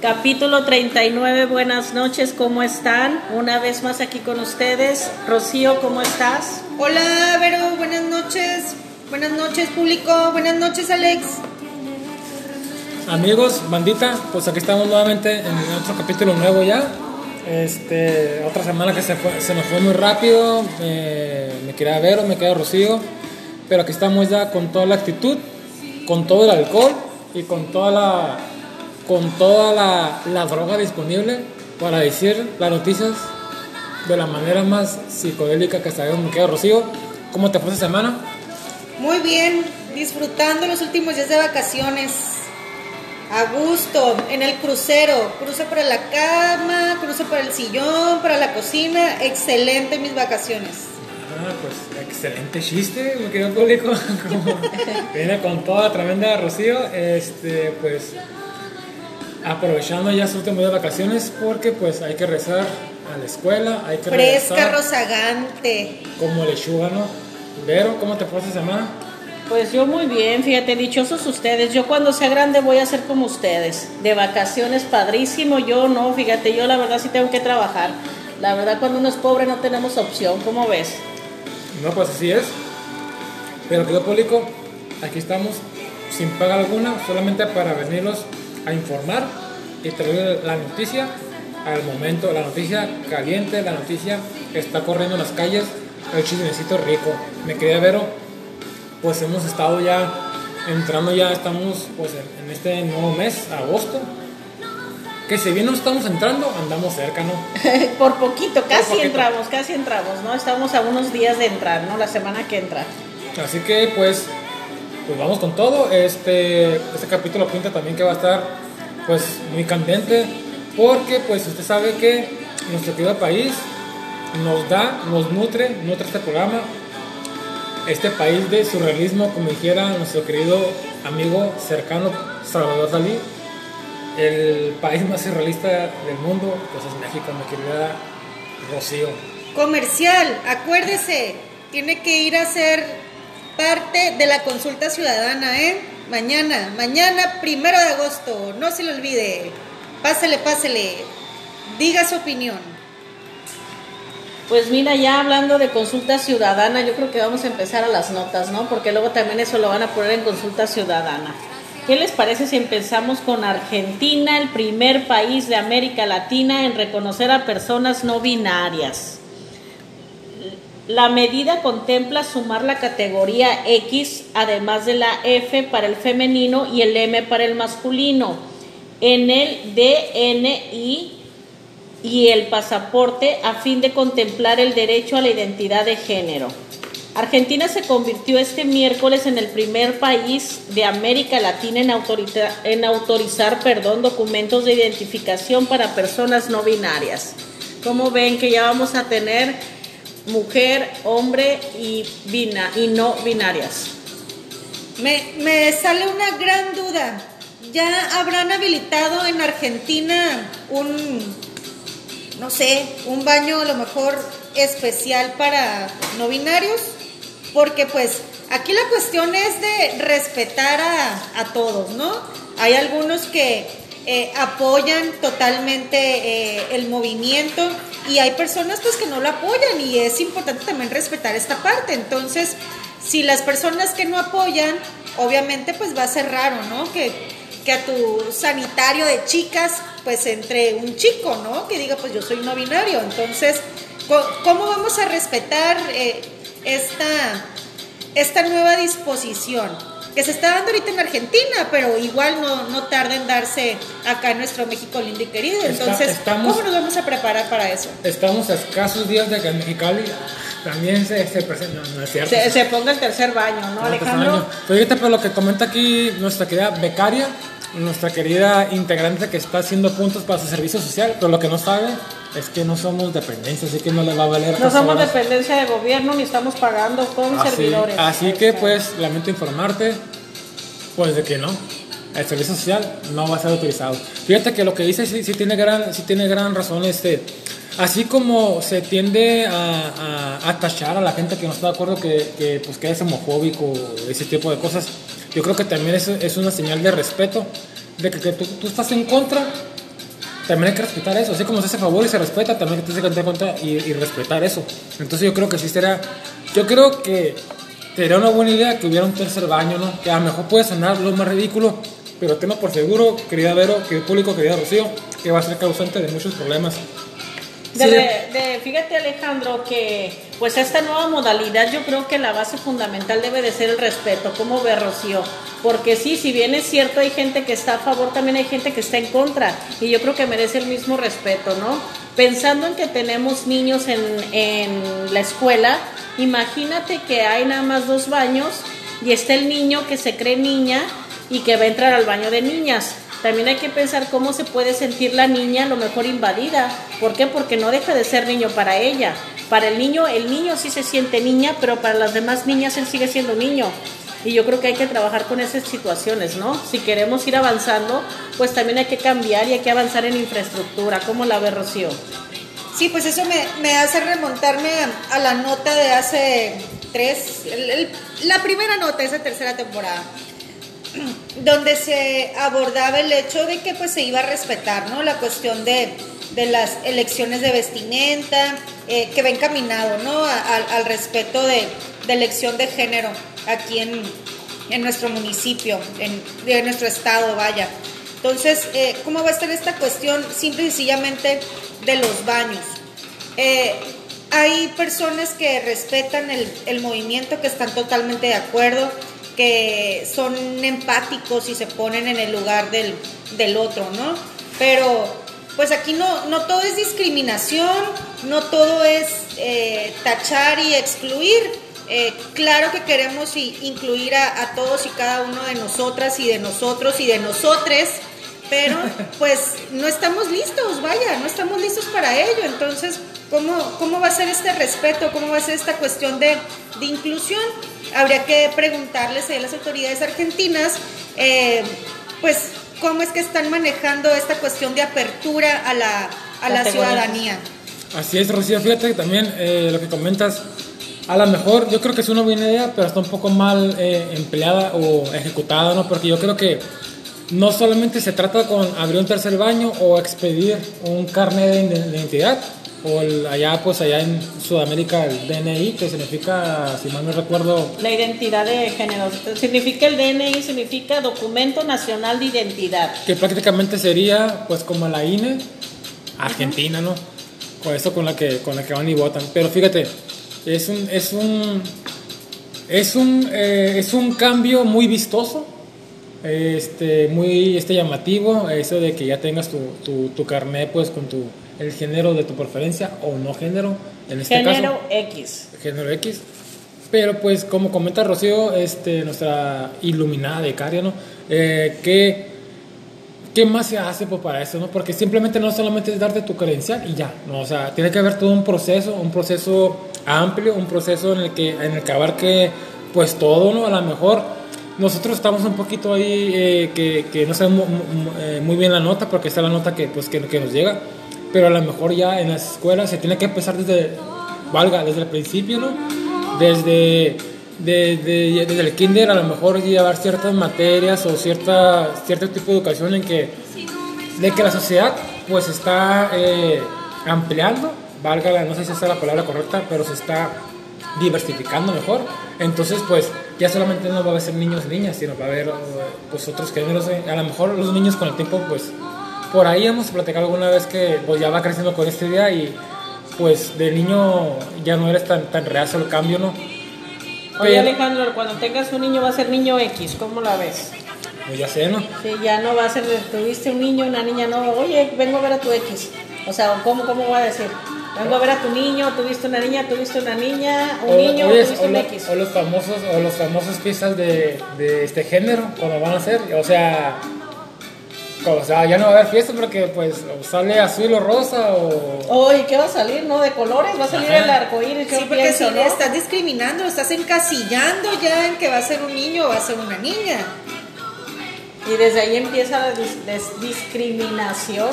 Capítulo 39, buenas noches, ¿cómo están? Una vez más aquí con ustedes. Rocío, ¿cómo estás? Hola, Vero, buenas noches. Buenas noches, público. Buenas noches, Alex. Amigos, bandita, pues aquí estamos nuevamente en otro capítulo nuevo ya. Este, otra semana que se, se nos fue muy rápido. eh, me quería ver, me queda Rocío. Pero aquí estamos ya con toda la actitud, con todo el alcohol y con toda la, con toda la, la droga disponible para decir las noticias de la manera más psicodélica que sabemos. Me queda Rocío. ¿Cómo te fue esta semana? Muy bien, disfrutando los últimos días de vacaciones. A gusto, en el crucero. Cruzo para la cama, cruzo para el sillón, para la cocina. Excelente mis vacaciones. Ah, pues excelente chiste, mi querido público. Viene con toda la tremenda Rocío. Este, pues aprovechando ya su último día de vacaciones porque pues hay que rezar a la escuela, hay que Fresca, regresar rozagante. como lechuga, ¿no? Vero, ¿cómo te fue esta semana? Pues yo muy bien, fíjate, dichosos ustedes. Yo cuando sea grande voy a ser como ustedes. De vacaciones, padrísimo. Yo no, fíjate, yo la verdad sí tengo que trabajar. La verdad cuando uno es pobre no tenemos opción, ¿cómo ves? No, pues así es. Pero querido público, aquí estamos sin paga alguna, solamente para venirlos a informar y traer la noticia al momento, la noticia caliente, la noticia que está corriendo en las calles, el chismecito rico. Me quería Vero, pues hemos estado ya entrando, ya estamos pues en, este nuevo mes, agosto. Que si bien no estamos entrando, andamos cerca, ¿no? Por poquito, casi poquito. entramos, casi entramos, ¿no? Estamos a unos días de entrar, ¿no? La semana que entra. Así que pues, pues vamos con todo. Este, este capítulo pinta también que va a estar pues muy candente porque pues usted sabe que nuestro querido país nos da, nos nutre, nutre este programa, este país de surrealismo, como dijera nuestro querido amigo cercano Salvador Dalí, el país más surrealista del mundo, pues es México, mi querida Rocío. Comercial, acuérdese, tiene que ir a ser parte de la consulta ciudadana, ¿eh? Mañana, mañana, primero de agosto, no se le olvide. Pásele, pásele. Diga su opinión. Pues mira, ya hablando de consulta ciudadana, yo creo que vamos a empezar a las notas, ¿no? Porque luego también eso lo van a poner en consulta ciudadana. ¿Qué les parece si empezamos con Argentina, el primer país de América Latina en reconocer a personas no binarias? La medida contempla sumar la categoría X, además de la F para el femenino y el M para el masculino, en el DNI y el pasaporte a fin de contemplar el derecho a la identidad de género. Argentina se convirtió este miércoles en el primer país de América Latina en, en autorizar perdón, documentos de identificación para personas no binarias. Como ven que ya vamos a tener mujer, hombre y, y no binarias? Me, me sale una gran duda. ¿Ya habrán habilitado en Argentina un, no sé, un baño a lo mejor especial para no binarios? Porque pues aquí la cuestión es de respetar a, a todos, ¿no? Hay algunos que eh, apoyan totalmente eh, el movimiento y hay personas pues que no lo apoyan y es importante también respetar esta parte. Entonces, si las personas que no apoyan, obviamente pues va a ser raro, ¿no? Que, que a tu sanitario de chicas pues entre un chico, ¿no? Que diga pues yo soy no binario. Entonces, ¿cómo vamos a respetar eh, esta, esta nueva disposición? Que se está dando ahorita en Argentina, pero igual no, no tarda en darse acá en nuestro México lindo y querido. Está- Entonces, estamos- ¿cómo nos vamos a preparar para eso? Estamos a escasos días de que en Mexicali también se, se presenta. No, no es cierto. Se, se ponga el tercer baño, ¿no, pues, Alejandro? Pero ahorita, pero lo que comenta aquí nuestra querida becaria, nuestra querida integrante que está haciendo puntos para su servicio social, pero lo que no sabe es que no somos dependencia, así que no le va a valer. No somos horas. dependencia de gobierno ni estamos pagando con Así, servidores. así que pues lamento informarte, pues de que no, el servicio social no va a ser utilizado. Fíjate que lo que dice sí, sí tiene gran, sí tiene gran razón este. Así como se tiende a, a, a tachar a la gente que no está de acuerdo que, que, pues, que es homofóbico, ese tipo de cosas, yo creo que también es, es una señal de respeto, de que, que tú, tú estás en contra también hay que respetar eso. Así como se hace favor y se respeta, también hay que tener cuenta y, y respetar eso. Entonces yo creo que sí será, yo creo que sería una buena idea que hubiera un tercer baño, ¿no? Que a lo mejor puede sonar lo más ridículo, pero tengo por seguro, querida Vero, que el público, querida Rocío, que va a ser causante de muchos problemas. De, fíjate Alejandro que pues esta nueva modalidad yo creo que la base fundamental debe de ser el respeto, como ve Rocío, porque sí, si bien es cierto hay gente que está a favor, también hay gente que está en contra y yo creo que merece el mismo respeto, ¿no? Pensando en que tenemos niños en, en la escuela, imagínate que hay nada más dos baños y está el niño que se cree niña y que va a entrar al baño de niñas. También hay que pensar cómo se puede sentir la niña a lo mejor invadida. ¿Por qué? Porque no deja de ser niño para ella. Para el niño, el niño sí se siente niña, pero para las demás niñas él sigue siendo niño. Y yo creo que hay que trabajar con esas situaciones, ¿no? Si queremos ir avanzando, pues también hay que cambiar y hay que avanzar en infraestructura. ¿Cómo la ve Rocío? Sí, pues eso me, me hace remontarme a, la nota de hace tres, la primera nota de esa tercera temporada, donde se abordaba el hecho de que pues se iba a respetar, ¿no? La cuestión de, de las elecciones de vestimenta, eh, que va encaminado, ¿no? Al- respeto de, elección de género aquí en, en nuestro municipio, en, nuestro estado, vaya. Entonces, eh, ¿cómo va a estar esta cuestión? Simple y sencillamente de los baños. Eh, hay personas que respetan el movimiento, que están totalmente de acuerdo, son empáticos y se ponen en el lugar del, del otro, ¿no? Pero pues aquí no, no todo es discriminación, no todo es eh, tachar y excluir. Eh, claro que queremos incluir a, a todos y cada uno de nosotras y de nosotros y de nosotres, pero pues no estamos listos, vaya, no estamos listos para ello. Entonces, ¿cómo, cómo va a ser este respeto? ¿Cómo va a ser esta cuestión de, de inclusión? Habría que preguntarles a las autoridades argentinas, eh, pues, cómo es que están manejando esta cuestión de apertura a la, a la ciudadanía. Así es, Rocío, fíjate que también eh, lo que comentas, a lo mejor yo creo que es una buena idea, pero está un poco mal eh, empleada o ejecutada, ¿no? Porque yo creo que no solamente se trata con abrir un tercer baño o expedir un carnet de identidad, o el- allá, pues allá en Sudamérica el DNI, que significa, si mal no recuerdo, La identidad de género. Significa el DNI, significa Documento Nacional de Identidad. que prácticamente sería pues como la INE Argentina, ¿no? Con eso con la que con la que van y votan. Pero fíjate, es un es un es un eh, es un cambio muy vistoso, este muy este llamativo, eso de que ya tengas tu, tu, tu carnet pues con tu el género de tu preferencia o no género en este caso Género X. género X. Pero pues como comenta Rocío, este, nuestra iluminada becaria, ¿no? Eh, ¿qué, ¿Qué más se hace pues, para eso? ¿no? Porque simplemente no solamente es darte tu credencial y ya, ¿no? O sea, tiene que haber todo un proceso, un proceso amplio, un proceso en el que, en el que abarque pues todo, ¿no? A lo mejor nosotros estamos un poquito ahí eh, que, que no sabemos eh, muy bien la nota porque está la nota que, pues, que, que nos llega, pero a lo mejor ya en las escuelas se tiene que empezar desde, valga, desde el principio, ¿no? Desde, desde, desde el kinder a lo mejor llevar ciertas materias o cierta, cierto tipo de educación en que, de que la sociedad pues está eh, ampliando, valga, la- no sé si esa es la palabra correcta, pero se está diversificando mejor. Entonces, pues ya solamente no va a ser niños y niñas, sino va a haber pues otros géneros. eh. A lo mejor los niños con el tiempo, pues por ahí hemos platicado alguna vez que pues ya va creciendo con esta idea y pues de niño ya no eres tan, tan reacio al cambio, ¿no? Oye Pero- Alejandro, cuando tengas un niño va a ser niño X, ¿cómo la ves? Pues ya sé, ¿no? Sí, ya no va a ser, tuviste un niño, una niña, no, oye, vengo a ver a tu X. O sea, ¿cómo, cómo voy a decir? Vengo a ver a tu niño, tuviste una niña, tuviste una niña, un O- niño, oyes, tuviste o, un lo- X. o los famosos o los famosos piezas de, de este género cuando van a ser o sea o sea ya no va a haber fiesta porque pues o sale azul o rosa o Oye, ¿qué va a salir, no? De colores, va a salir Ajá. el arco iris, yo Sí, porque pienso, si ¿no? estás discriminando, estás encasillando ya en que va a ser un niño o va a ser una niña. Y desde ahí empieza la dis- des- discriminación.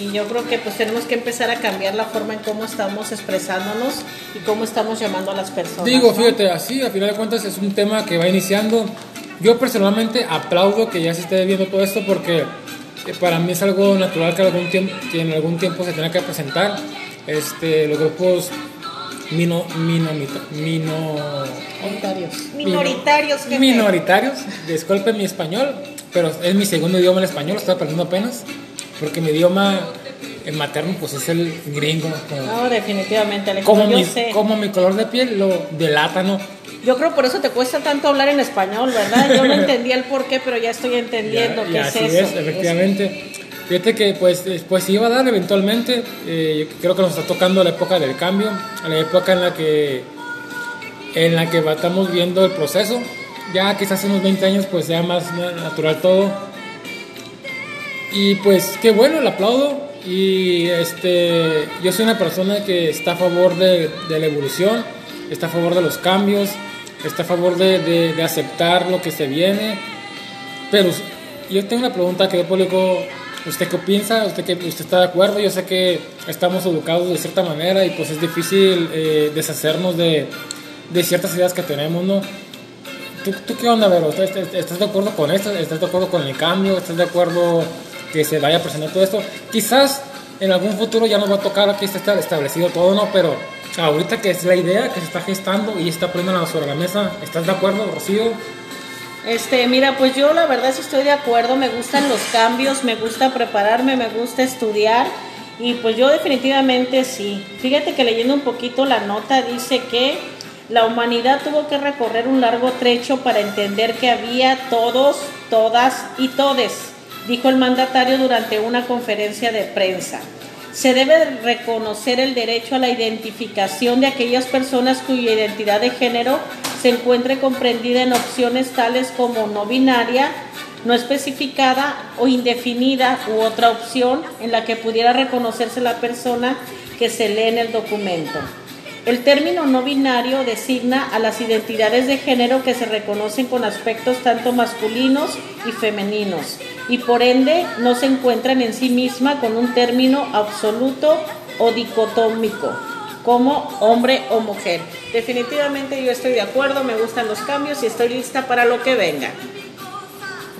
Y yo creo que pues tenemos que empezar a cambiar la forma en cómo estamos expresándonos y cómo estamos llamando a las personas. digo ¿no? fíjate así a final de cuentas es un tema que va iniciando yo personalmente aplaudo que ya se esté viendo todo esto porque para mí es algo natural que, algún tiempo, que en algún tiempo se tenga que presentar. Este, los grupos mino, mino, mino, Comentarios. Minoritarios, jefe. minoritarios, disculpen mi español, pero es mi segundo idioma el español, lo estoy aprendiendo apenas, porque mi idioma eh, materno pues es el gringo. Como, No, definitivamente, Alejandro. como mi, sé. como mi color de piel lo delata, ¿no? Yo creo por eso te cuesta tanto hablar en español, ¿verdad? Yo no entendía el por qué, pero ya estoy entendiendo Ya- qué ya es así eso. es, efectivamente. Fíjate que pues, pues sí iba a dar eventualmente, eh, creo que nos está tocando la época del cambio, la época en la que en la que estamos viendo el proceso. Ya quizás en unos 20 años pues sea más na- natural todo. Y pues qué bueno, le aplaudo. Y este, yo soy una persona que está a favor de, de la evolución, está a favor de los cambios, está a favor de, de- de aceptar lo que se viene. Pero yo tengo una pregunta que el público, ¿usted qué piensa? ¿Usted, qué, ¿Usted está de acuerdo? Yo sé que estamos educados de cierta manera y pues es difícil eh, deshacernos de, de ciertas ideas que tenemos, ¿no? ¿Tú, tú qué onda, Vero? ¿Estás, estás- de acuerdo con esto? ¿Estás de acuerdo con el cambio? ¿Estás de acuerdo que se vaya a presentar todo esto? Quizás en algún futuro ya nos va a tocar aquí está establecido todo, ¿no? Pero ahorita que es la idea que se está gestando y está poniendo sobre la mesa, ¿estás de acuerdo, Rocío? Este, mira, pues yo la verdad sí estoy de acuerdo, me gustan los cambios, me gusta prepararme, me gusta estudiar y pues yo definitivamente sí. Fíjate que leyendo un poquito la nota dice que la humanidad tuvo que recorrer un largo trecho para entender que había todos, todas y todes, dijo el mandatario durante una conferencia de prensa. Se debe reconocer el derecho a la identificación de aquellas personas cuya identidad de género se encuentre comprendida en opciones tales como no binaria, no especificada o indefinida u otra opción en la que pudiera reconocerse la persona que se lee en el documento. El término no binario designa a las identidades de género que se reconocen con aspectos tanto masculinos y femeninos y por ende no se encuentran en sí misma con un término absoluto o dicotómico como hombre o mujer. Definitivamente yo estoy de acuerdo, me gustan los cambios y estoy lista para lo que venga.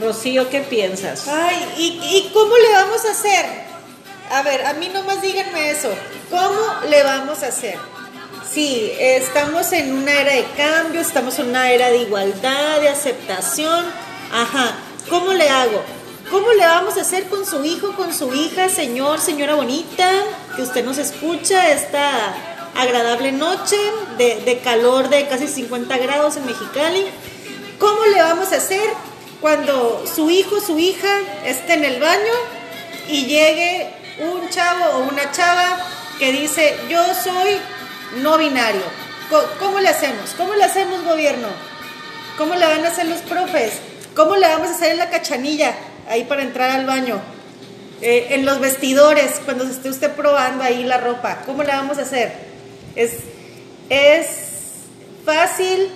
Rocío, ¿qué piensas? Ay, ¿y, ¿y cómo le vamos a hacer? A ver, a mí nomás díganme eso. ¿Cómo le vamos a hacer? Sí, estamos en una era de cambio, estamos en una era de igualdad, de aceptación. Ajá, ¿cómo le hago? ¿Cómo le vamos a hacer con su hijo, con su hija, señor, señora bonita, que usted nos escucha esta agradable noche de, calor de casi 50 grados en Mexicali? ¿Cómo le vamos a hacer cuando su hijo, su hija esté en el baño y llegue un chavo o una chava que dice, yo soy no binario? ¿Cómo le hacemos? ¿Cómo le hacemos gobierno? ¿Cómo le van a hacer los profes? ¿Cómo le vamos a hacer en la cachanilla ahí para entrar al baño? Eh, en los vestidores, cuando se esté usted probando ahí la ropa, ¿cómo le vamos a hacer? Es, es fácil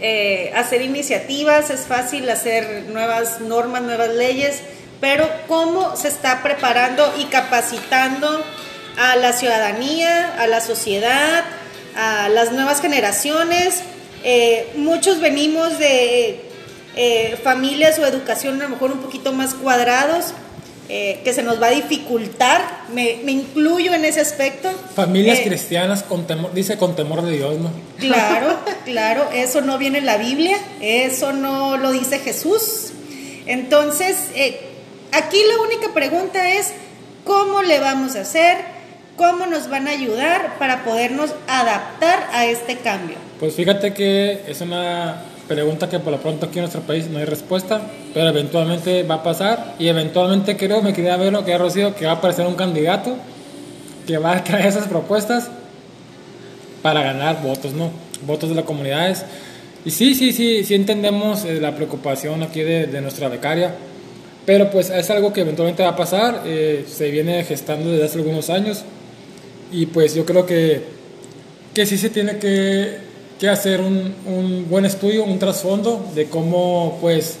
eh, hacer iniciativas, es fácil hacer nuevas normas, nuevas leyes, pero cómo se está preparando y capacitando a la ciudadanía, a la sociedad, a las nuevas generaciones. Eh, muchos venimos de eh, familias o educación a lo mejor un poquito más cuadrados, eh, que se nos va a dificultar, me, me incluyo en ese aspecto. Familias Eh, cristianas con temor, dice con temor de Dios, ¿no? Claro, claro, eso no viene en la Biblia, eso no lo dice Jesús. Entonces, eh, aquí la única pregunta es, ¿cómo le vamos a hacer? ¿Cómo nos van a ayudar para podernos adaptar a este cambio? Pues fíjate que es una pregunta que por lo pronto aquí en nuestro país no hay respuesta, pero eventualmente va a pasar y eventualmente creo, me quería ver lo que ha Rocío, que va a aparecer un candidato que va a traer esas propuestas para ganar votos, ¿no? Votos de las comunidades. Y sí, sí, sí, sí entendemos eh, la preocupación aquí de, de nuestra becaria, pero pues es algo que eventualmente va a pasar, eh, se viene gestando desde hace algunos años y pues yo creo que, que sí se tiene que, que hacer un, un buen estudio, un trasfondo de cómo pues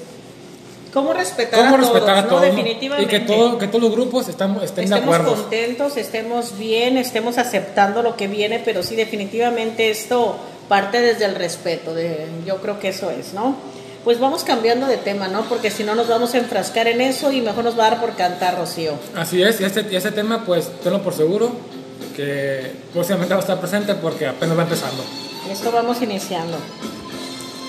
¿Cómo respetar cómo a todos? respetar a ¿no? todos ¿no? y Definitivamente. que, todo, que todos los grupos están, estén de estemos acuerdo. contentos, estemos bien, estemos aceptando lo que viene, pero sí definitivamente esto parte desde el respeto, de, yo creo que eso es, ¿no? pues vamos cambiando de tema, ¿no? Porque si no nos vamos a enfrascar en eso y mejor nos va a dar por cantar, Rocío. Así es, y este, y este tema, pues tenlo por seguro que próximamente va a estar presente porque apenas va empezando. Esto vamos iniciando.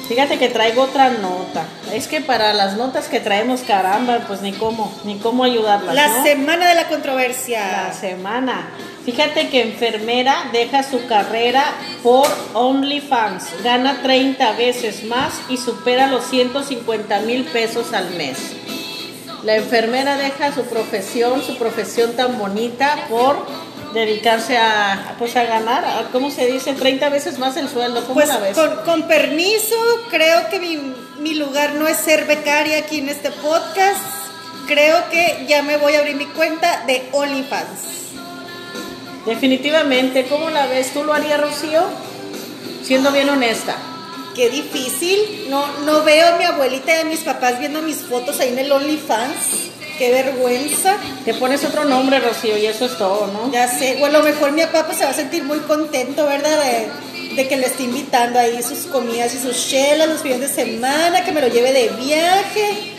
Fíjate que traigo otra nota. Es que para las notas que traemos, caramba, pues ni cómo, ni cómo ayudarlas. La ¿no? semana de la controversia. La semana. Fíjate que enfermera deja su carrera por OnlyFans. Gana 30 veces más y supera los 150 mil pesos al mes. La enfermera deja su profesión, su profesión tan bonita, por dedicarse a, pues a ganar, a, ¿cómo se dice? 30 veces más el sueldo. ¿Cómo Pues la ves? con, con permiso, creo que mi, mi lugar no es ser becaria aquí en este podcast. Creo que ya me voy a abrir mi cuenta de OnlyFans. Definitivamente, ¿cómo la ves? ¿Tú lo harías, Rocío? Siendo bien honesta. Qué difícil. No, no veo a mi abuelita y a mis papás viendo mis fotos ahí en el OnlyFans. Qué vergüenza. Te pones otro nombre, Rocío, y eso es todo, ¿no? Ya sé. O a lo mejor mi papá pues, se va a sentir muy contento, ¿verdad? De, de que le esté invitando ahí sus comidas y sus chelas los fines de semana, que me lo lleve de viaje.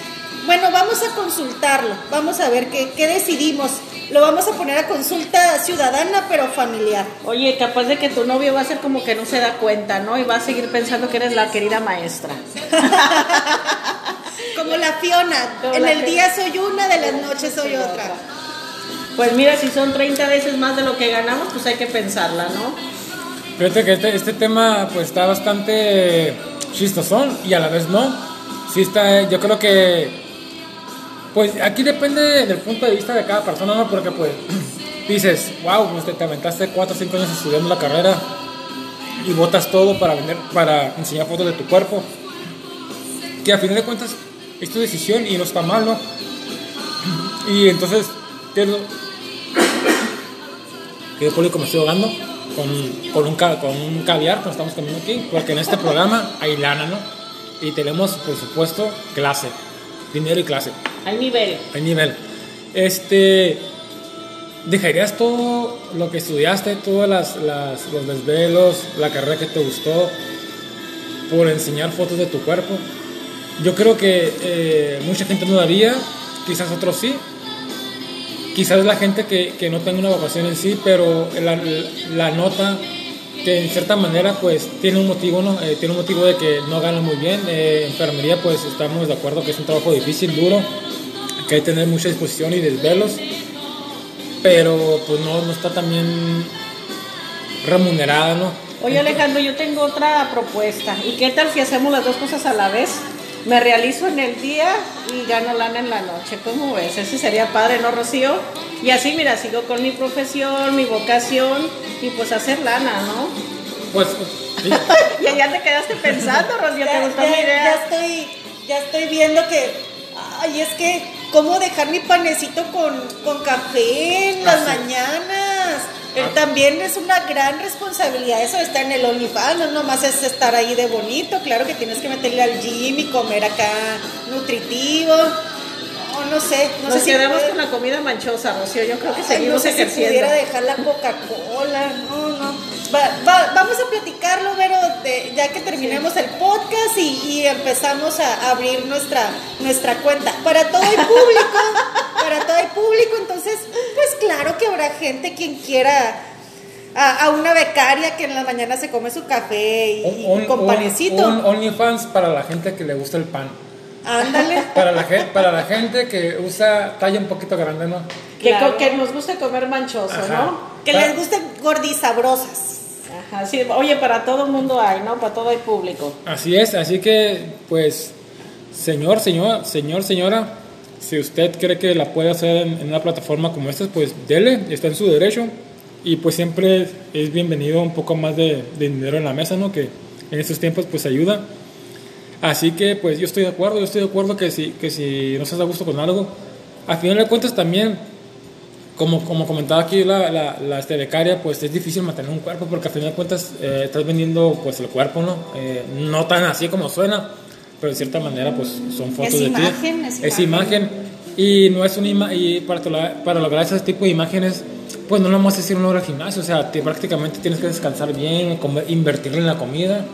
Bueno, vamos a consultarlo. Vamos a ver qué, qué decidimos. Lo vamos a poner a consulta ciudadana, pero familiar. Oye, capaz de que tu novio va a ser como que no se da cuenta, ¿no? Y va a seguir pensando que eres la querida maestra. Como la Fiona. Como en la el día soy una, de las noches soy otra. Pues mira, si son 30 veces más de lo que ganamos, pues hay que pensarla, ¿no? Fíjate que este, este tema pues está bastante chistosón y a la vez no. Sí está, yo creo que pues aquí depende del punto de vista de cada persona, ¿no? Porque pues dices, wow, pues te, te aventaste 4 o 5 años estudiando la carrera y botas todo para vender, para enseñar fotos de tu cuerpo. Que a final de cuentas es tu decisión y no está mal, ¿no? Y entonces, ¿qué es lo- que público me estoy ahogando con, con, un, con un caviar cuando estamos comiendo aquí, porque en este programa hay lana, ¿no? Y tenemos, por supuesto, clase, dinero y clase, Al nivel. hay nivel. Este, ¿dejarías todo lo que estudiaste, todos las, las- los desvelos, la carrera que te gustó, por enseñar fotos de tu cuerpo? Yo creo que eh, mucha gente no lo haría, quizás otros sí, quizás la gente que, que no tenga una vocación en sí, pero la, nota que en cierta manera pues tiene un motivo, ¿no? Eh, tiene un motivo de que no gana muy bien. Eh, enfermería pues estamos de acuerdo que es un trabajo difícil, duro, que hay que tener mucha disposición y desvelos, pero pues no, no está también remunerada, ¿no? Oye Alejandro, yo tengo otra propuesta. ¿Y qué tal si hacemos las dos cosas a la vez? Me realizo en el día y gano lana en la noche. ¿Cómo ves? Ese sería padre, ¿no, Rocío? Y así, mira, sigo con mi profesión, mi vocación y pues hacer lana, ¿no? Pues sí, Y ya te quedaste pensando, Rocío, ¿te Ya, gustó ya- mi ya idea? estoy, ya estoy viendo que, ay, es que, ¿cómo dejar mi panecito con, con café en las Ah, mañanas? Él Ah. también es una gran responsabilidad eso estar en el OnlyFans, no nomás es estar ahí de bonito, claro que tienes que meterle al gym y comer acá nutritivo, no, no sé, no Nos sé si quedamos con la comida manchosa, Rocío. Yo creo que Ay, seguimos no sé si ejerciendo. pudiera dejar la Coca-Cola, no, no. Va- va- vamos a platicarlo, pero de- ya que terminemos el podcast y, y empezamos a abrir nuestra, nuestra cuenta. Para todo el público, para todo el público, entonces, pues claro que habrá gente quien quiera a, a una becaria que en la mañana se come su café y, y con panecito. un OnlyFans para la gente que le gusta el pan. Ándale. Para la, gente, para la gente que usa talla un poquito grande, ¿no? Que, co- Claro. que nos gusta comer manchoso, Ajá. ¿no? Que les gusten gordisabrosas. Ajá, sí. Oye, para todo mundo hay, ¿no? Para todo el público. Así es, así que, pues, señor, señor, señor, señora, si usted cree que la puede hacer en, en una plataforma como esta, pues dele, está en su derecho. Y pues siempre es bienvenido un poco más de, de dinero en la mesa, ¿no? Que en estos tiempos pues ayuda. Así que pues yo estoy de acuerdo, yo estoy de acuerdo que si, que si no estás a gusto con algo, al final de cuentas también, como, como comentaba aquí la, la, la este, becaria, pues es difícil mantener un cuerpo porque al final de cuentas eh, estás vendiendo pues el cuerpo, ¿no? Eh, no tan así como suena, pero de cierta manera pues son fotos Es de imagen, ti. es Es imagen. imagen. Y no es una ima- y para, para lograr ese tipo de imágenes, pues no lo vamos a decir una hora al gimnasio, o sea, te- prácticamente tienes que descansar bien, comer, invertir en la comida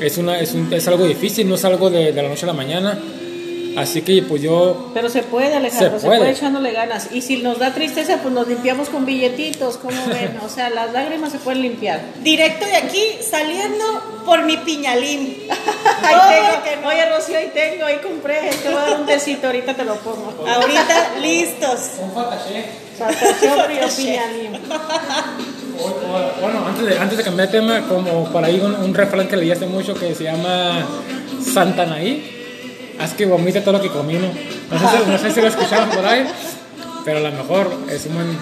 es, una, es, un- es algo difícil, no es algo de, de la noche a la mañana. Así que pues yo, Pero se puede, Alejandro, Se se puede. echándole ganas. Y si nos da tristeza, pues nos limpiamos con billetitos, ¿cómo ven? O sea, las lágrimas se pueden limpiar. Directo de aquí, saliendo por mi piñalín. Ahí tengo, que no. Oye, Rocío, ahí tengo, ahí compré. Te voy a dar un tecito, ahorita te lo pongo. Ahorita listos. Saltación Río Piñalín. bueno, antes de, antes de cambiar de tema, como por ahí un, un refrán que leí hace mucho que se llama Santanaí, haz que vomite todo lo que comí, ¿no? No sé, si, no sé si lo escucharon por ahí, pero a lo mejor es un buen... es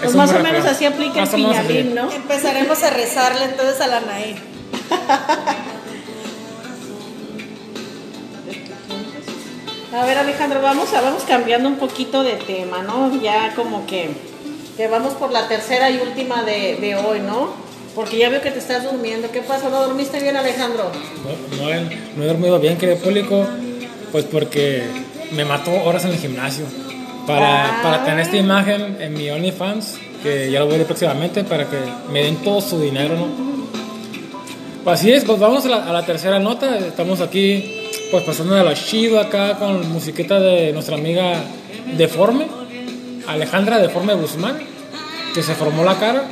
Pues un más buen o menos así aplica el Más piñalín, ¿no? Empezaremos a rezarle entonces a la Nae. A ver, Alejandro, vamos, a, vamos cambiando un poquito de tema, ¿no? Ya como que, que vamos por la tercera y última de, de hoy, ¿no? Porque ya veo que te estás durmiendo. ¿Qué pasó? ¿No dormiste bien, Alejandro? No, no, he- no he dormido bien, querido público, pues porque me mató horas en el gimnasio. Para, Ah. para tener esta imagen en mi OnlyFans, que ya lo veré próximamente, para que me den todo su dinero, ¿no? Pues así es, pues vamos a la, a la tercera nota. Estamos aquí, pues pasando de lo chido acá con musiquita de nuestra amiga Deforme, Alejandra Deforme Guzmán, que se formó la cara.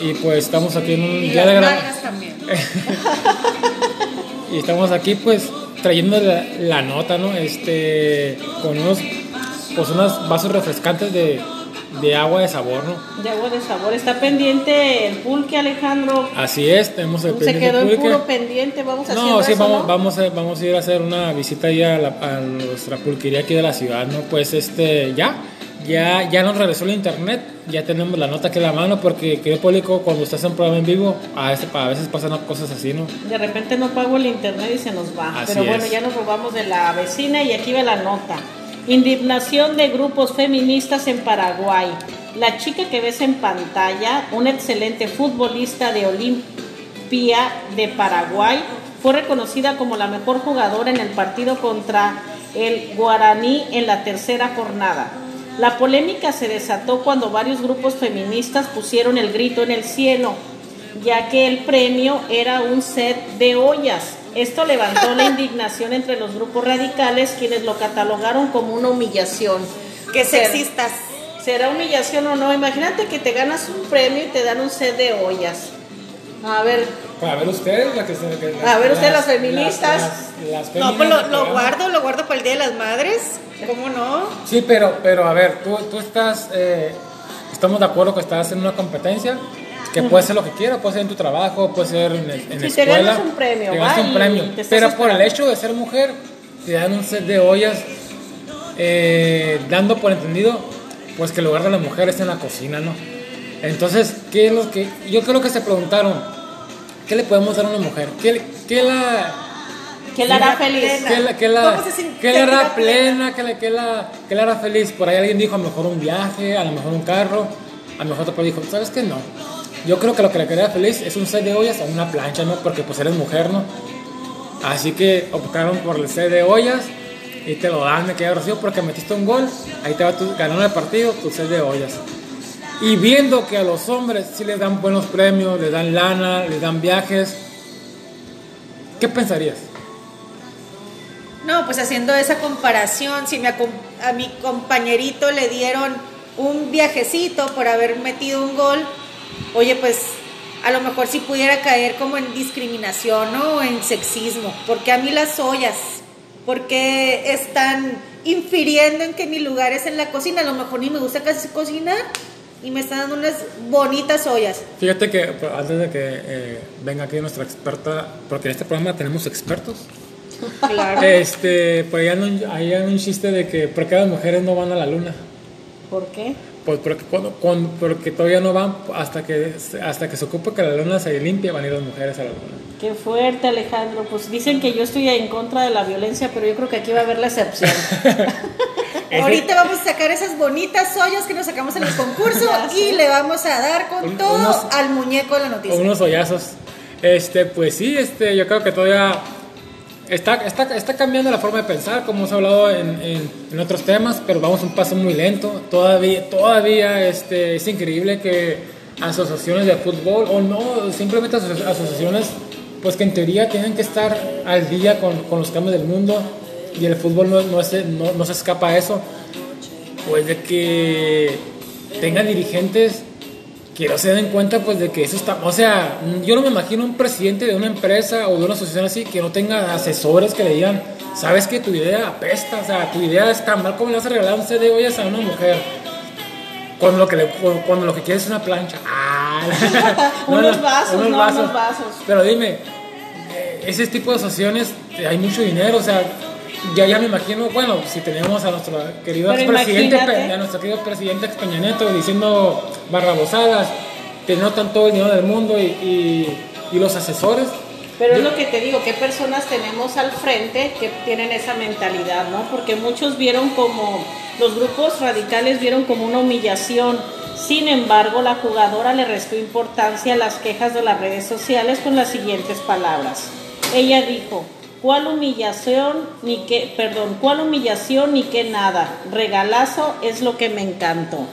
Y pues estamos aquí en un Y día las de gra- nalgas también. y estamos aquí pues trayendo la, la nota, ¿no? Este, con unos, pues unos vasos refrescantes de, de agua de sabor, ¿no? De agua de sabor. Está pendiente el pulque, Alejandro. Así es, tenemos el Se pendiente quedó en pulque. puro pendiente. Vamos haciendo No, sí, eso, vamos, ¿no? vamos, a, vamos a ir a hacer una visita ahí a, la- a nuestra pulquería aquí de la ciudad, ¿no? Pues este, ya, ya, ya nos regresó el internet, ya tenemos la nota aquí en la mano, porque, querido público, cuando estás en programa en vivo, a veces, a veces pasan cosas así, ¿no? De repente no pago el internet y se nos va. Así Pero bueno, es. ya nos robamos de la vecina y aquí va la nota. Indignación de grupos feministas en Paraguay. La chica que ves en pantalla, una excelente futbolista de Olimpia de Paraguay, fue reconocida como la mejor jugadora en el partido contra el Guaraní en la tercera jornada. La polémica se desató cuando varios grupos feministas pusieron el grito en el cielo, ya que el premio era un set de ollas. Esto levantó la indignación entre los grupos radicales, quienes lo catalogaron como una humillación. Qué sexistas. ¿Será humillación o no? Imagínate que te ganas un premio y te dan un set de ollas. A ver, Para ver ustedes, la que se, que- A ver ustedes, las feministas. las- las No, pues lo, lo guardo, lo guardo para el Día de las Madres. ¿Cómo no? Sí, pero, pero a ver, tú, tú estás, eh, estamos de acuerdo que estás en una competencia que puede ser lo que quieras, puede ser en tu trabajo, puede ser en, en te escuela. ganas un premio, te ganas un premio. te Pero por el hecho de ser mujer, te dan un set de ollas, eh, dando por entendido, pues que el lugar de la mujer está en la cocina, ¿no? Entonces, ¿qué es lo que, yo creo que se preguntaron, ¿qué le podemos dar a una mujer? ¿Qué, qué la, ¿qué la hará feliz? que la, que la, ¿Cómo se siente que la hará plena, que la, que la, que la hará feliz. Por ahí alguien dijo, a lo mejor un viaje, a lo mejor un carro, a lo mejor otro dijo, ¿sabes qué? No. Yo creo que lo que le quedaría feliz es un set de ollas o una plancha, ¿no? Porque pues eres mujer, ¿no? Así que optaron por el set de ollas y te lo dan, me queda Rocío, porque metiste un gol, ahí te va tu, ganando el partido, tu set de ollas. Y viendo que a los hombres sí les dan buenos premios, les dan lana, les dan viajes, ¿qué pensarías? No, pues haciendo esa comparación, si me acom- a mi compañerito le dieron un viajecito por haber metido un gol, oye, pues a lo mejor si pudiera caer como en discriminación ¿no? o en sexismo, porque a mí las ollas, porque están infiriendo en que mi lugar es en la cocina, a lo mejor ni me gusta casi cocinar y me están dando unas bonitas ollas. Fíjate que pues, antes de que eh, venga aquí nuestra experta, porque en este programa tenemos expertos, Claro. este, pues ahí anda un, chiste de que por qué las mujeres no van a la luna. ¿Por qué? Pues porque, cuando, cuando- porque todavía no van hasta que, hasta que se ocupe que la luna se limpie, van a ir las mujeres a la luna. Qué fuerte, Alejandro. Pues dicen que yo estoy en contra de la violencia, pero yo creo que aquí va a haber la excepción. Ahorita vamos a sacar esas bonitas ollas que nos sacamos en el concurso y le vamos a dar con Un- todo unos- al muñeco de la noticia. unos hoyazos. Este, pues sí, este, yo creo que todavía está, está, está cambiando la forma de pensar, como hemos hablado en, en- en otros temas, pero vamos un paso muy lento. Todavía, todavía este, es increíble que asociaciones de fútbol, o no, simplemente aso- asociaciones pues que en teoría tienen que estar al día con, con los cambios del mundo y el fútbol no, no, se, no, no se escapa a eso, pues de que tengan dirigentes que no se den cuenta pues de que eso está, o sea, yo no me imagino un presidente de una empresa o de una asociación así que no tenga asesores que le digan, sabes que tu idea apesta, o sea, tu idea está mal, ¿cómo le vas a regalar un CD ollas a una mujer? Cuando lo que, le, cuando lo que quieres es una plancha. Ah, unos vasos, unos no, vasos. unos vasos. Pero dime, ese tipo de asociaciones hay mucho dinero, o sea, ya, ya me imagino, bueno, si tenemos a nuestro querido presidente, a nuestro querido presidente Peña Nieto diciendo barrabosadas, que no tanto el dinero del mundo y, y, y los asesores. Pero es lo que te digo, ¿qué personas tenemos al frente que tienen esa mentalidad, no? Porque muchos vieron como, los grupos radicales vieron como una humillación. Sin embargo, la jugadora le restó importancia a las quejas de las redes sociales con las siguientes palabras. Ella dijo, ¿Cuál humillación ni qué, perdón, cuál humillación ni qué nada? Regalazo es lo que me encantó.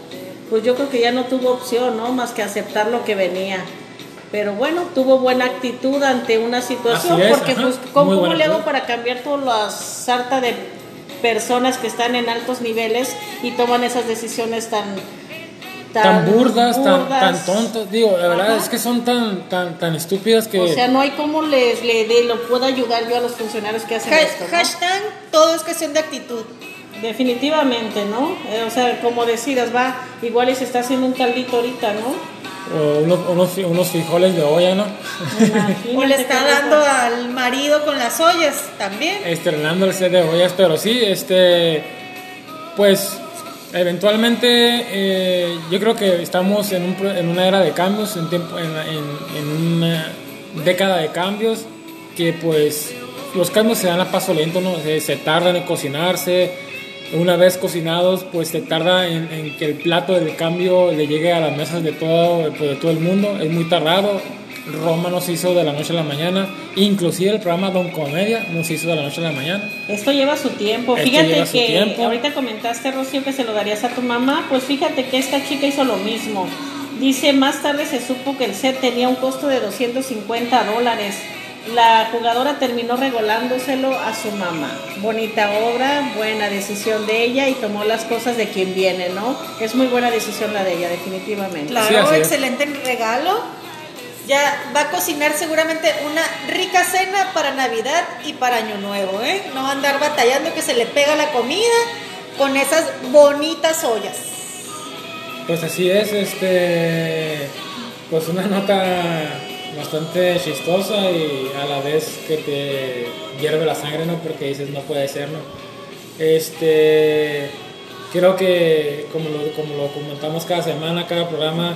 Pues yo creo que ya no tuvo opción, ¿no? Más que aceptar lo que venía. Pero bueno, tuvo buena actitud ante una situación, porque pues, ¿cómo, le hago para cambiar toda la sarta de personas que están en altos niveles y toman esas decisiones tan tan, burdas, Tan, tan tontas. Digo, la verdad es que son tan, tan, tan estúpidas que. O sea, no hay cómo les le de, lo pueda ayudar yo a los funcionarios que hacen esto. Hashtag todo es cuestión de actitud. Definitivamente, ¿no? Eh, o sea, como decidas, va, igual y se está haciendo un caldito ahorita, ¿no? O unos, unos, unos frijoles de olla, ¿no? o le está dando al marido con las ollas también. Estrenando el set de ollas, pero sí, este. Pues Eventualmente, eh, yo creo que estamos en, un, en, una era de cambios, en, tiempo, en, en, una década de cambios, que pues los cambios se dan a paso lento, ¿no? se, se tardan en cocinarse, una vez cocinados, pues se tarda en, que el plato del cambio le llegue a las mesas de todo, pues, de todo el mundo, es muy tardado, Roma no se hizo de la noche a la mañana, inclusive el programa Don Comedia no se hizo de la noche a la mañana. Esto lleva su tiempo. fíjate que ahorita comentaste, Rocío, que se lo darías a tu mamá, pues fíjate que esta chica hizo lo mismo. Dice, más tarde se supo que el set tenía un costo de 250 dólares. La jugadora terminó regalándoselo a su mamá. Bonita obra, buena decisión de ella y tomó las cosas de quien viene, ¿no? Es muy buena decisión la de ella, definitivamente. Claro, excelente regalo ya va a cocinar seguramente una rica cena para Navidad y para Año Nuevo, ¿eh? No a andar batallando que se le pega la comida con esas bonitas ollas. Pues así es, este, pues una nota bastante chistosa y a la vez que te hierve la sangre, ¿no? Porque dices, no puede ser, ¿no? Este, creo que como lo, como lo comentamos cada semana, cada programa,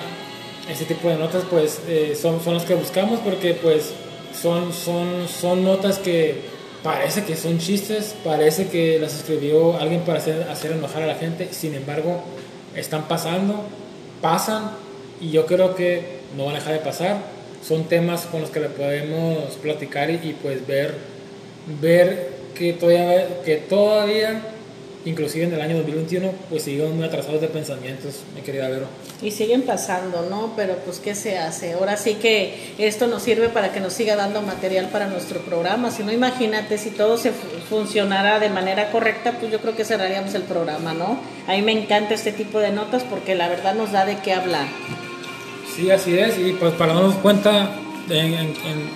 ese tipo de notas pues eh, son, son las que buscamos porque pues son, son, son notas que parece que son chistes, parece que las escribió alguien para hacer, hacer enojar a la gente, sin embargo están pasando, pasan y yo creo que no van a dejar de pasar. Son temas con los que le podemos platicar y, y pues ver, ver que todavía, que todavía inclusive en el año 2021, pues siguen muy atrasados de pensamientos, mi querida Vero. Y siguen pasando, ¿no? Pero pues, ¿qué se hace? Ahora sí que esto nos sirve para que nos siga dando material para nuestro programa. Si no, imagínate, si todo se funcionara de manera correcta, pues yo creo que cerraríamos el programa, ¿no? A mí me encanta este tipo de notas porque la verdad nos da de qué hablar. Sí, así es. Y pues para darnos cuenta, en,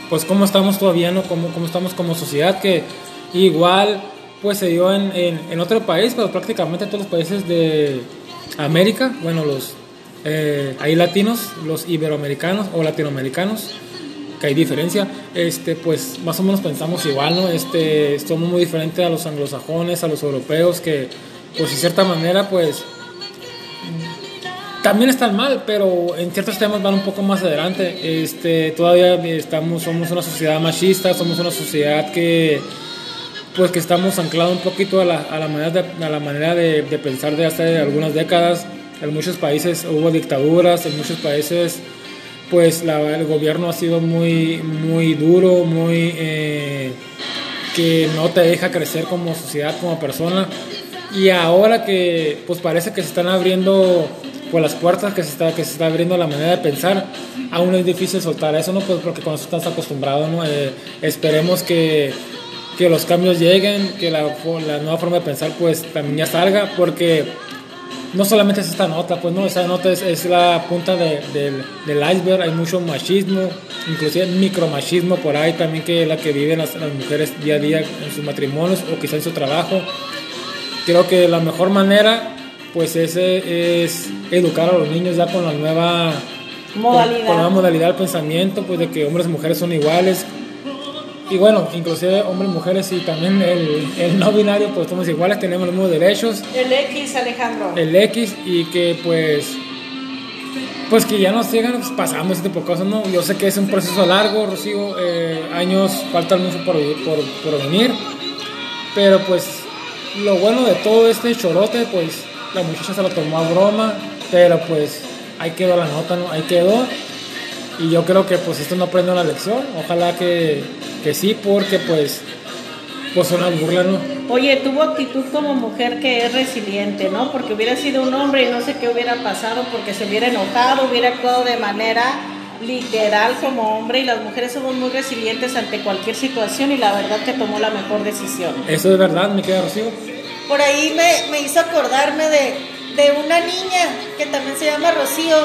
pues cómo estamos todavía, ¿no? Cómo, cómo estamos como sociedad, que igual pues se dio en, en, otro país, pero prácticamente todos los países de América, bueno, los eh, hay latinos, los iberoamericanos o latinoamericanos, que hay diferencia, este, pues más o menos pensamos igual, ¿no? Este, somos muy diferentes a los anglosajones, a los europeos, que pues de cierta manera, pues también están mal, pero en ciertos temas van un poco más adelante. Este, todavía estamos, somos una sociedad machista, somos una sociedad que pues que estamos anclados un poquito a la, a la manera, de, a la manera de, de, pensar de hace algunas décadas. En muchos países hubo dictaduras, en muchos países pues la, el gobierno ha sido muy, muy duro, muy... Eh, que no te deja crecer como sociedad, como persona. Y ahora que pues parece que se están abriendo pues las puertas, que se está, que se está abriendo la manera de pensar, aún es difícil soltar eso, ¿no? Pues porque cuando estás acostumbrado, ¿no? Eh, esperemos que, que los cambios lleguen, que la, la nueva forma de pensar pues también ya salga, porque no solamente es esta nota, pues no, esa nota es, es la punta de, del- del iceberg, hay mucho machismo, inclusive micromachismo por ahí también que es la que viven las, las mujeres día a día en sus matrimonios o quizá en su trabajo. Creo que la mejor manera pues es, eh, es educar a los niños ya con la nueva Modalidad. con, con la nueva modalidad del pensamiento, pues de que hombres y mujeres son iguales. Y bueno, inclusive hombres mujeres y también el, el no binario, pues somos iguales, tenemos los mismos derechos El X, Alejandro. el X y que pues pues que ya nos sigan pues, pasando este tipo de cosas, ¿no? Yo sé que es un proceso largo, Rocío, eh, años faltan mucho por, por, por venir, pero pues lo bueno de todo este chorote, pues la muchacha se lo tomó a broma, pero pues ahí quedó la nota, ¿no? Ahí quedó. Y yo creo que pues esto no aprende una lección, ojalá que, que sí, porque pues pues una burla, ¿no? Oye, tuvo actitud como mujer que es resiliente, ¿no? Porque hubiera sido un hombre y no sé qué hubiera pasado porque se hubiera enojado, hubiera actuado de manera literal como hombre y las mujeres somos muy resilientes ante cualquier situación y la verdad que tomó la mejor decisión. Eso es verdad, me queda Rocío. Por ahí me, me hizo acordarme de, de una niña que también se llama Rocío,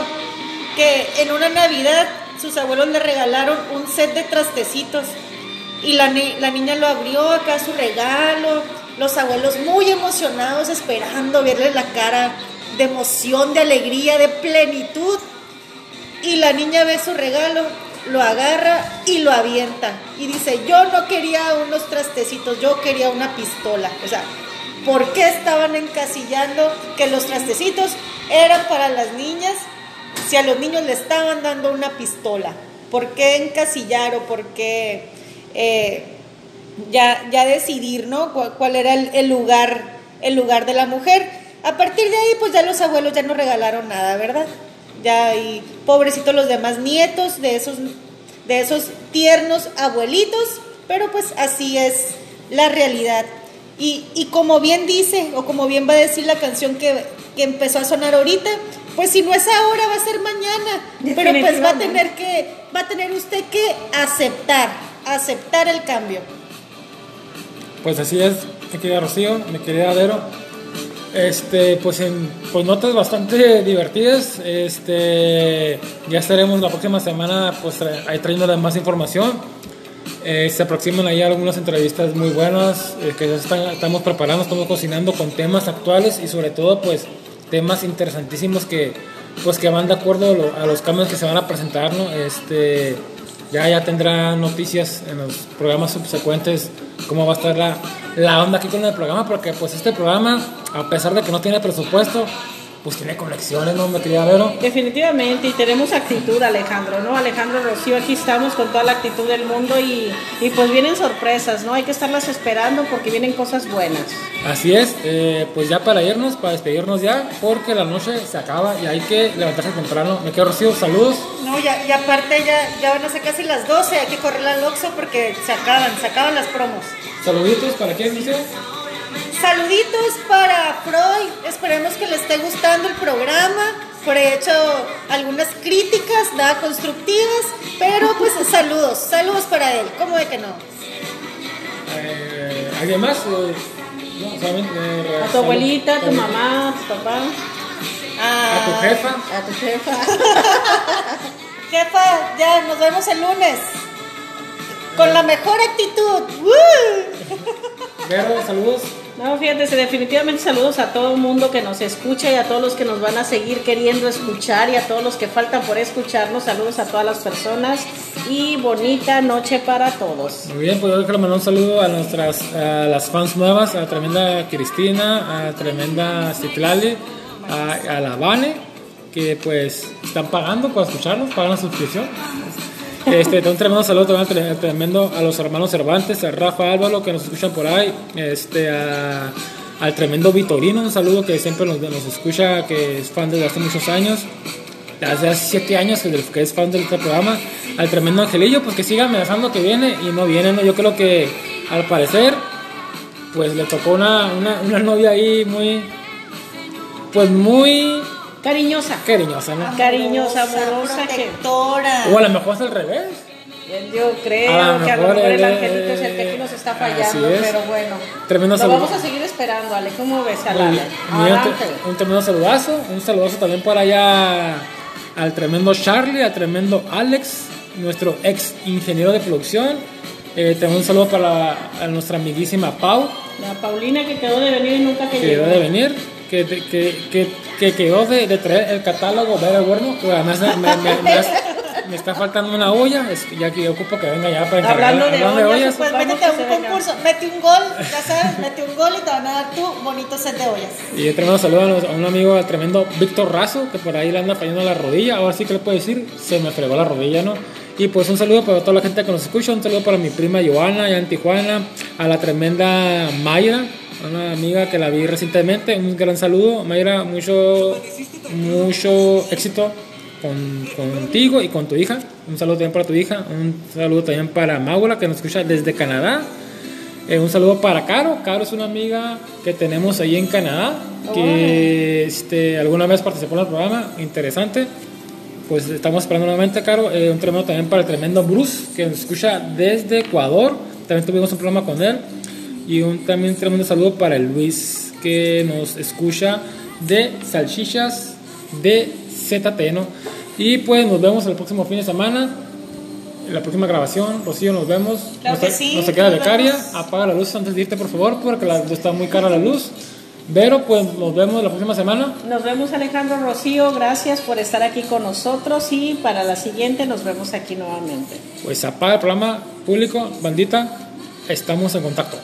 que en una Navidad sus abuelos le regalaron un set de trastecitos y la, ni- la niña lo abrió acá su regalo, los abuelos muy emocionados esperando verle la cara de emoción, de alegría, de plenitud y la niña ve su regalo, lo agarra y lo avienta. Y dice, yo no quería unos trastecitos, yo quería una pistola. O sea, ¿por qué estaban encasillando que los trastecitos eran para las niñas si a los niños le estaban dando una pistola? ¿Por qué encasillar o por qué eh, ya, ya decidir, ¿no? ¿Cuál, cuál era el, el lugar, el lugar de la mujer? A partir de ahí, pues ya los abuelos ya no regalaron nada, ¿verdad? Ya y pobrecitos los demás nietos de esos, de esos tiernos abuelitos, pero pues así es la realidad. Y, y como bien dice, o como bien va a decir la canción que, que empezó a sonar ahorita, pues si no es ahora, va a ser mañana. Pero pues va a tener que, va a tener usted que aceptar, aceptar el cambio. Pues así es, mi querida Rocío, mi querida Vero. Este, pues en pues notas bastante divertidas. Este, ya estaremos la próxima semana pues ahí trayéndoles más información. Eh, se aproximan ahí algunas entrevistas muy buenas eh, que ya están- estamos preparando, estamos cocinando con temas actuales y sobre todo pues temas interesantísimos que pues que van de acuerdo a, lo- a los cambios que se van a presentar. Este, ya ya tendrá noticias en los programas subsecuentes cómo va a estar la, la onda aquí con el programa porque pues este programa a pesar de que no tiene presupuesto pues tiene conexiones, ¿no? Me quería verlo. Definitivamente, y tenemos actitud, Alejandro, ¿no? Alejandro Rocío, aquí estamos con toda la actitud del mundo y, y pues vienen sorpresas, ¿no? Hay que estarlas esperando porque vienen cosas buenas. Así es, eh, pues ya para irnos, para despedirnos ya, porque la noche se acaba y hay que levantarse temprano. Me quedo Rocío, saludos. No, ya, y aparte ya, ya van a ser casi las 12, hay que correr al Oxxo porque se acaban, se acaban las promos. Saluditos para quién dice. Saluditos para Freud, esperemos que le esté gustando el programa, por he hecho algunas críticas, nada constructivas, pero pues saludos, saludos para él, ¿cómo de que no? Eh, ¿Alguien más? Eh, no, solamente, eh, A tu abuelita, a tu mamá, a tu papá, A tu jefa. a tu jefa. Jefa, ya nos vemos el lunes. Con la mejor actitud. ¡Woo! Vero, saludos. No, fíjate, definitivamente saludos a todo el mundo que nos escucha y a todos los que nos van a seguir queriendo escuchar y a todos los que faltan por escucharnos. Saludos a todas las personas y bonita noche para todos. Muy bien, pues yo quiero mandar un saludo a nuestras las fans nuevas, a tremenda Cristina, a tremenda Citlali, a, a la Vane, que pues están pagando por escucharnos, pagan la suscripción. Este, un tremendo saludo también tre- tremendo a los hermanos Cervantes, a Rafa Álvaro que nos escuchan por ahí, este, al tremendo Vitorino, un saludo que siempre nos, escucha, que es fan desde hace muchos años, desde hace siete años que, es fan de este programa, al tremendo Angelillo, pues que siga amenazando que viene y no viene, ¿no? yo creo que al parecer pues le tocó una, una, una novia ahí muy, pues muy Cariñosa. cariñosa, ¿no? Cariñosa, amorosa, que- protectora. O a lo mejor es al revés. Yo creo A lo que a lo mejor el él, angelito es el que aquí nos está así fallando, es. pero bueno. Tremendo saludo. vamos a seguir esperando, Ale. ¿Cómo ves, Ale? un, un tremendo saludazo. Un saludazo también por allá al tremendo Charlie, al tremendo Alex, nuestro ex ingeniero de producción. Eh, también un saludo para a nuestra amiguísima Pau, La Paulina que quedó de venir y nunca que que llegó. quedó de venir, que, que, que, que quedó de, de traer el catálogo Vera Bueno, que además me, me- me- me hace- me está faltando una olla, es que ya que yo ocupo que venga ya para encargar. Hablando de ollas, Pues Vamos métete a un concurso, mete un gol, ya sabes, mete un gol y te van a dar tu bonito set de ollas. Y un tremendo saludo a un amigo, al tremendo Víctor Razo, que por ahí le anda fallando la rodilla. Ahora sí que le puedo decir, se me fregó la rodilla, ¿no? Y pues un saludo para toda la gente que nos escucha, un saludo para mi prima Joana, allá en Tijuana, a la tremenda Mayra, una amiga que la vi recientemente. Un gran saludo, Mayra, mucho, mucho éxito con, contigo y con tu hija. Un saludo también para tu hija, un saludo también para Maula, que nos escucha desde Canadá. Eh, un saludo para Caro. Caro es una amiga que tenemos ahí en Canadá, que este, alguna vez participó en el programa, interesante. Pues estamos esperando nuevamente, Caro. Eh, un tremendo también para el tremendo Bruce, que nos escucha desde Ecuador. También tuvimos un programa con él. Y un también un tremendo saludo para el Luis, que nos escucha de Salchichas de ZT, ¿no? Y pues nos vemos el próximo fin de semana. En la próxima grabación, Rocío, nos vemos. Claro no que se, sí, no se queda nos becaria. vemos. Apaga la luz antes de irte, por favor, porque la, está muy cara la luz. Pero pues nos vemos la próxima semana. Nos vemos Alejandro Rocío, gracias por estar aquí con nosotros y para la siguiente nos vemos aquí nuevamente. Pues apaga el programa público, bandita. Estamos en contacto.